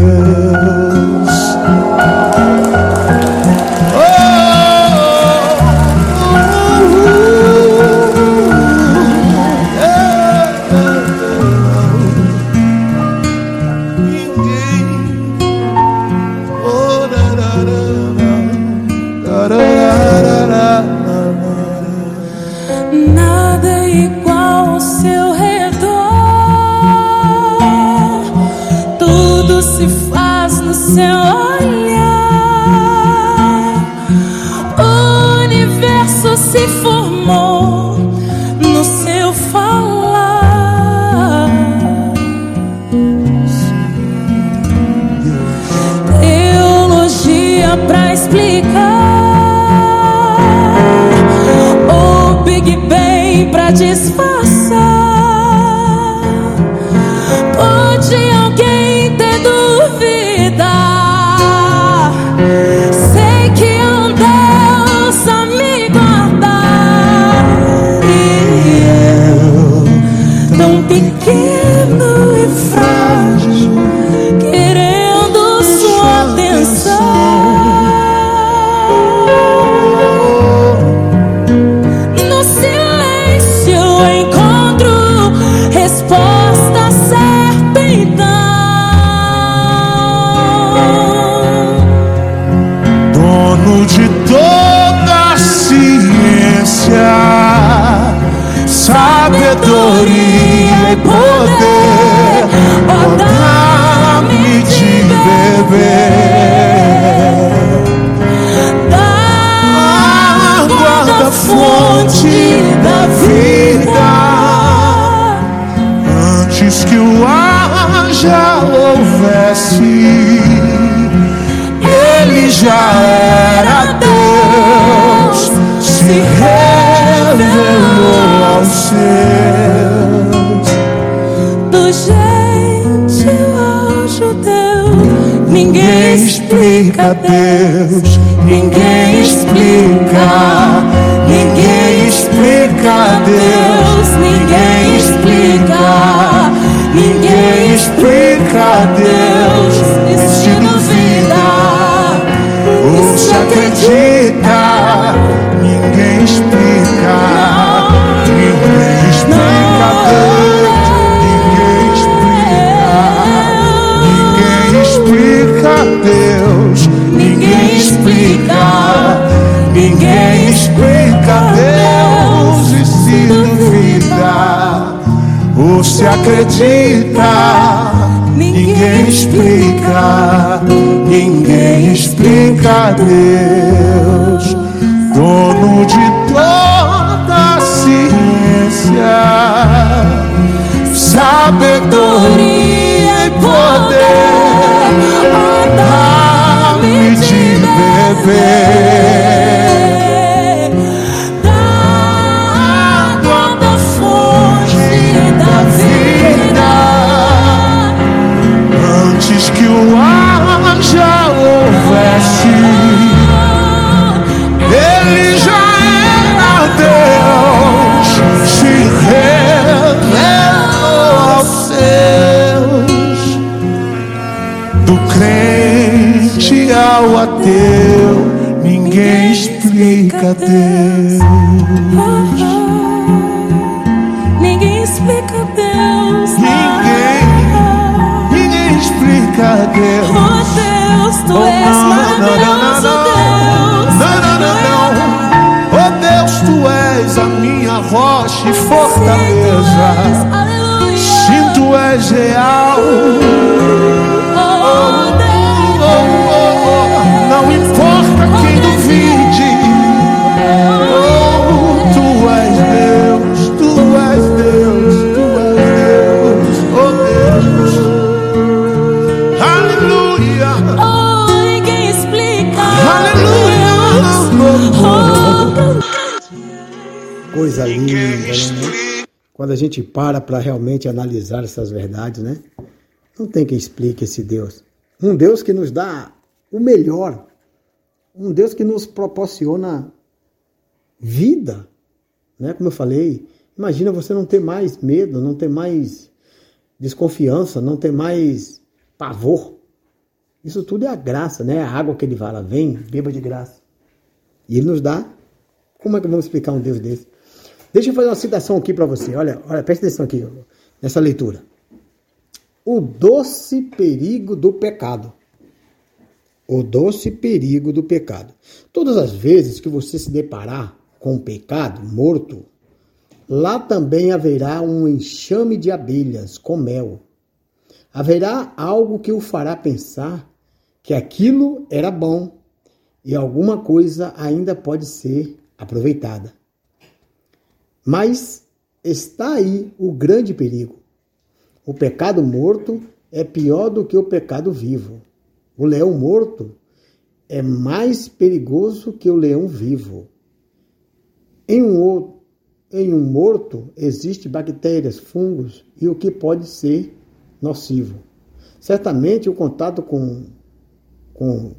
se faz no seu olhar. O universo se for. Seus. Do gentil ao judeu, ninguém explica Deus, ninguém explica, ninguém explica Deus, ninguém explica, ninguém explica Deus, e se duvida, ou se acredita, se acredita, ninguém explica, ninguém explica Deus, dono de toda a ciência, sabedoria e poder, dá-me de beber. Real. Quando a gente para para realmente analisar essas verdades, né? Não tem quem explique esse Deus. Um Deus que nos dá o melhor. Um Deus que nos proporciona vida, né? Como eu falei, imagina você não ter mais medo, não ter mais desconfiança, não ter mais pavor. Isso tudo é a graça, né? A água que ele fala, vem, beba de graça. E ele nos dá. Como é que vamos explicar um Deus desse? Deixa eu fazer uma citação aqui para você. Olha, olha, presta atenção aqui nessa leitura. O doce perigo do pecado. O doce perigo do pecado. Todas as vezes que você se deparar com o pecado morto, lá também haverá um enxame de abelhas com mel. Haverá algo que o fará pensar que aquilo era bom e alguma coisa ainda pode ser aproveitada. Mas está aí o grande perigo. O pecado morto é pior do que o pecado vivo. O leão morto é mais perigoso que o leão vivo. Em um, em um morto existe bactérias, fungos e o que pode ser nocivo. Certamente o contato com, com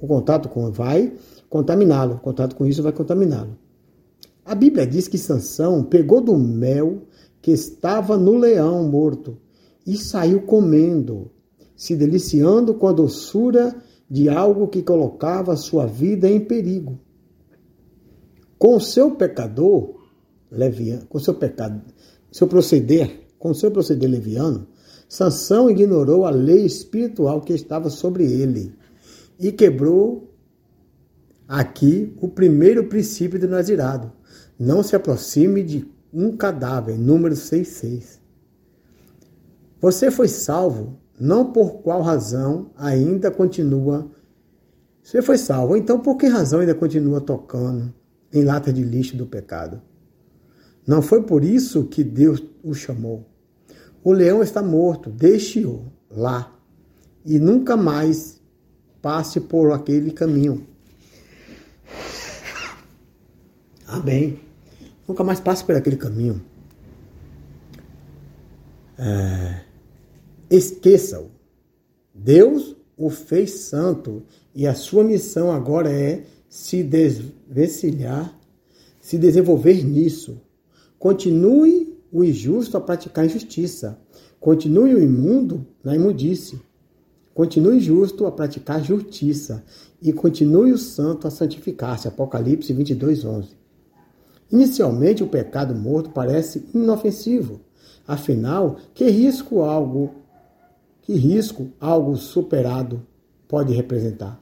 o contato com vai contaminá-lo, o contato com isso vai contaminá-lo. A Bíblia diz que Sansão pegou do mel que estava no leão morto e saiu comendo, se deliciando com a doçura de algo que colocava sua vida em perigo. Com o seu pecador, leviano, com seu pecado, seu proceder, com seu proceder leviano, Sansão ignorou a lei espiritual que estava sobre ele e quebrou aqui o primeiro princípio do nazirado. Não se aproxime de um cadáver, número 66. Você foi salvo, não por qual razão ainda continua. Você foi salvo, então por que razão ainda continua tocando em lata de lixo do pecado? Não foi por isso que Deus o chamou. O leão está morto, deixe-o lá e nunca mais passe por aquele caminho. Amém. Nunca mais passe por aquele caminho. É, Esqueça-o. Deus o fez santo e a sua missão agora é se desvencilhar, se desenvolver nisso. Continue o injusto a praticar injustiça. Continue o imundo na imundice. Continue justo a praticar justiça e continue o santo a santificar-se. Apocalipse 22, 11. Inicialmente, o pecado morto parece inofensivo. Afinal, que risco algo, que risco algo superado pode representar?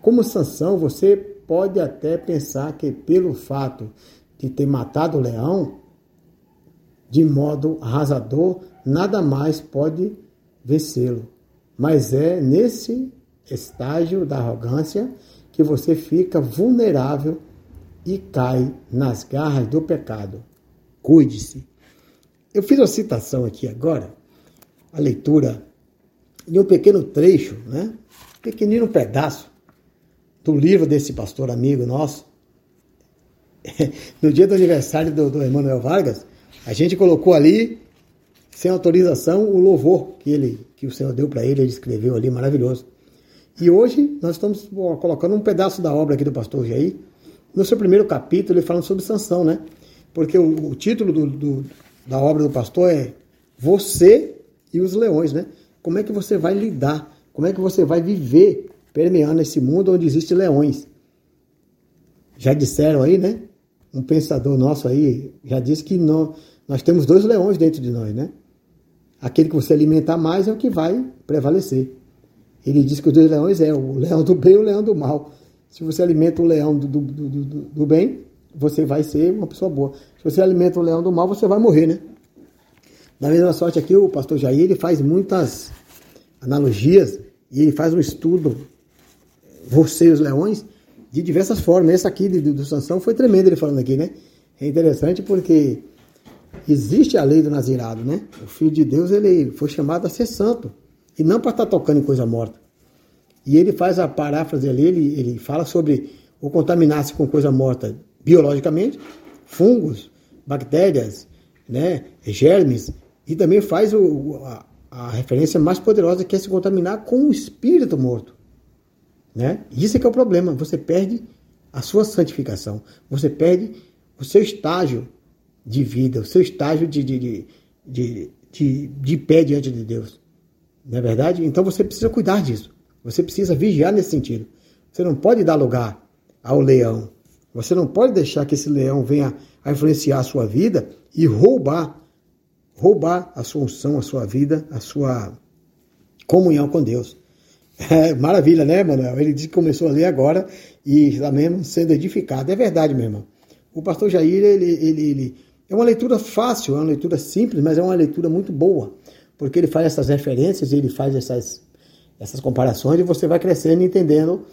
Como sanção, você pode até pensar que pelo fato de ter matado o leão de modo arrasador, nada mais pode vencê-lo. Mas é nesse estágio da arrogância que você fica vulnerável e cai nas garras do pecado. Cuide-se. Eu fiz uma citação aqui agora, a leitura de um pequeno trecho, né? pequenino pedaço do livro desse pastor amigo nosso. No dia do aniversário do, do Emmanuel Vargas, a gente colocou ali, sem autorização, o louvor que, ele, que o Senhor deu para ele, ele escreveu ali, maravilhoso. E hoje nós estamos colocando um pedaço da obra aqui do pastor Jair, no seu primeiro capítulo, ele fala sobre Sansão, né? Porque o, o título do, do, da obra do pastor é Você e os Leões, né? Como é que você vai lidar? Como é que você vai viver permeando esse mundo onde existem leões? Já disseram aí, né? Um pensador nosso aí já disse que nós, nós temos dois leões dentro de nós, né? Aquele que você alimentar mais é o que vai prevalecer. Ele diz que os dois leões é o leão do bem e o leão do mal. Se você alimenta o leão do, do, do, do, bem, você vai ser uma pessoa boa. Se você alimenta o leão do mal, você vai morrer, né? Da mesma sorte aqui, o pastor Jair ele faz muitas analogias e ele faz um estudo, você e os leões, de diversas formas. Essa aqui do, do Sansão foi tremendo ele falando aqui, né? É interessante porque existe a lei do nazirado, né? O Filho de Deus ele foi chamado a ser santo e não para estar tocando em coisa morta. E ele faz a paráfrase ali, ele, ele fala sobre o contaminar-se com coisa morta biologicamente, fungos, bactérias, né, germes, e também faz o, a, a, referência mais poderosa que é se contaminar com o espírito morto. Né? Isso é que é o problema, você perde a sua santificação, você perde o seu estágio de vida, o seu estágio de, de, de, de, de, pé diante de Deus. Não é verdade? Então você precisa cuidar disso. Você precisa vigiar nesse sentido. Você não pode dar lugar ao leão. Você não pode deixar que esse leão venha a influenciar a sua vida e roubar, roubar a sua unção, a sua vida, a sua comunhão com Deus. É, maravilha, né, Manuel? Ele disse que começou a ler agora e está mesmo sendo edificado. É verdade, meu irmão. O pastor Jair, ele, ele, ele, é uma leitura fácil, é uma leitura simples, mas é uma leitura muito boa, porque ele faz essas referências, ele faz essas essas comparações e você vai crescendo e entendendo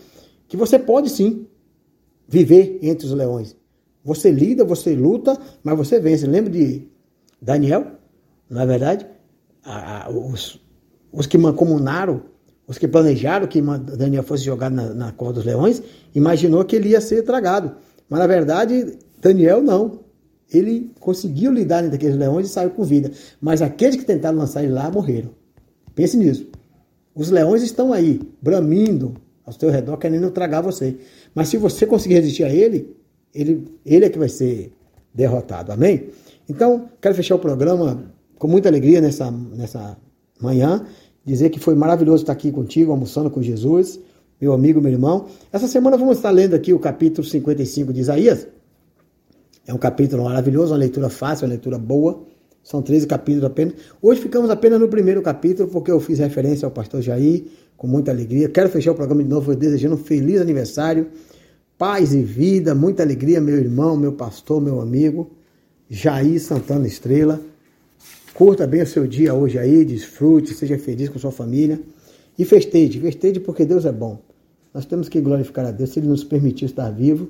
que você pode sim viver entre os leões. Você lida, você luta, mas você vence. Lembra de Daniel? Não é verdade? os, os que mancomunaram, os que planejaram que Daniel fosse jogado na, na cova dos leões, imaginou que ele ia ser tragado. Mas na verdade, Daniel não. Ele conseguiu lidar entre aqueles leões e saiu com vida. Mas aqueles que tentaram lançar ele lá morreram. Pense nisso. Os leões estão aí, bramindo ao seu redor, querendo tragar você. Mas se você conseguir resistir a ele, ele, ele é que vai ser derrotado. Amém? Então, quero fechar o programa com muita alegria nessa, nessa manhã. Dizer que foi maravilhoso estar aqui contigo, almoçando com Jesus, meu amigo, meu irmão. Essa semana vamos estar lendo aqui o capítulo 55 de Isaías. É um capítulo maravilhoso, uma leitura fácil, uma leitura boa. São 13 capítulos apenas. Hoje ficamos apenas no primeiro capítulo, porque eu fiz referência ao pastor Jair, com muita alegria. Quero fechar o programa de novo desejando um feliz aniversário, paz e vida, muita alegria, meu irmão, meu pastor, meu amigo, Jair Santana Estrela. Curta bem o seu dia hoje aí, desfrute, seja feliz com sua família. E festeje, festeje porque Deus é bom. Nós temos que glorificar a Deus. Se Ele nos permitiu estar vivo,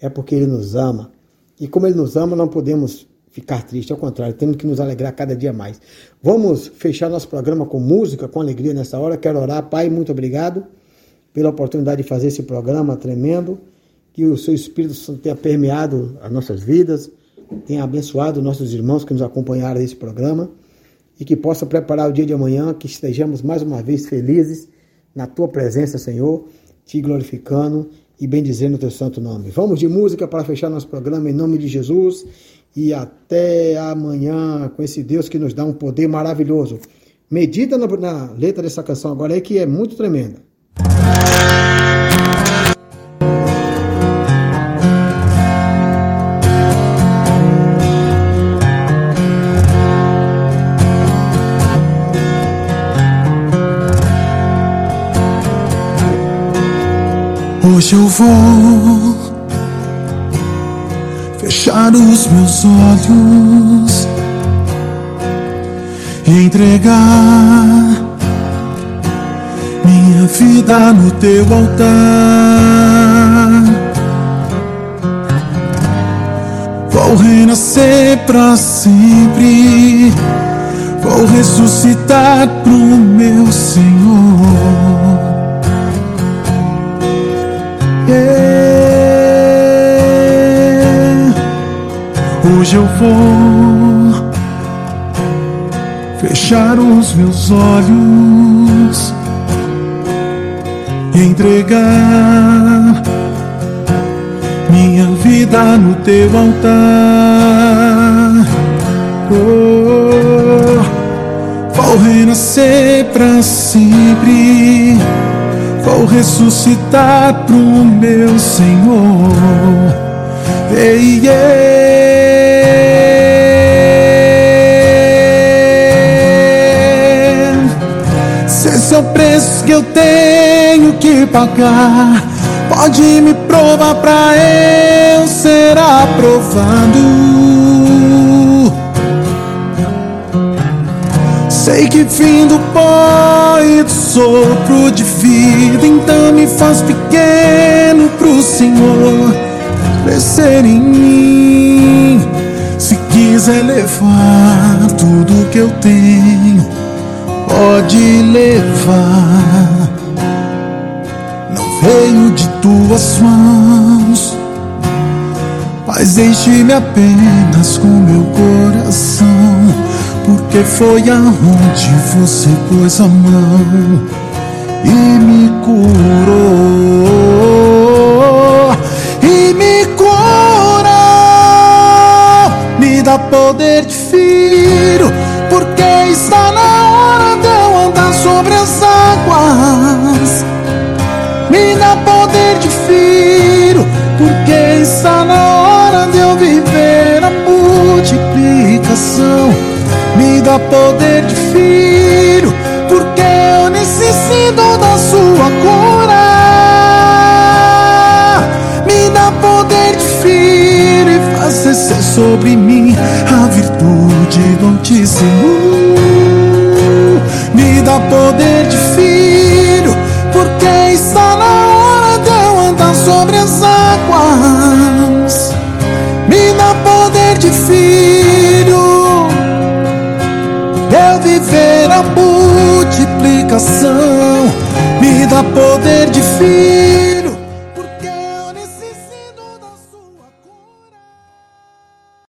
é porque Ele nos ama. E como Ele nos ama, não podemos ficar triste, ao contrário, temos que nos alegrar cada dia mais. Vamos fechar nosso programa com música, com alegria nessa hora. Quero orar, Pai, muito obrigado pela oportunidade de fazer esse programa tremendo. Que o seu Espírito Santo tenha permeado as nossas vidas, tenha abençoado nossos irmãos que nos acompanharam nesse programa e que possa preparar o dia de amanhã, que estejamos mais uma vez felizes na tua presença, Senhor, te glorificando e bendizendo o teu santo nome. Vamos de música para fechar nosso programa em nome de Jesus e até amanhã com esse Deus que nos dá um poder maravilhoso. Medita na, na letra dessa canção agora aí que é muito tremenda. Hoje eu vou fechar os meus olhos e entregar minha vida no teu altar. Vou renascer para sempre, vou ressuscitar pro meu Senhor. Hoje eu vou fechar os meus olhos e entregar minha vida no teu altar. Oh, vou renascer para sempre vou ressuscitar pro meu Senhor. Ei, Se é o preço que eu tenho que pagar, pode me provar pra eu ser aprovado. Sei que fim do e do sopro de vida Então me faz pequeno pro Senhor Crescer em mim. Se quiser levar tudo que eu tenho Pode levar. Não veio de tuas mãos Mas enche-me apenas com meu coração porque foi aonde você pôs a mão e me curou poder de filho porque está na hora de eu andar sobre as águas. Me dá poder de filho porque está na hora de eu viver a multiplicação. Me dá poder de filho, sobre mim a virtude do Altíssimo. Me dá poder de filho, porque está na hora de eu andar sobre as águas. Me dá poder de filho, eu viver a multiplicação. Me dá poder de filho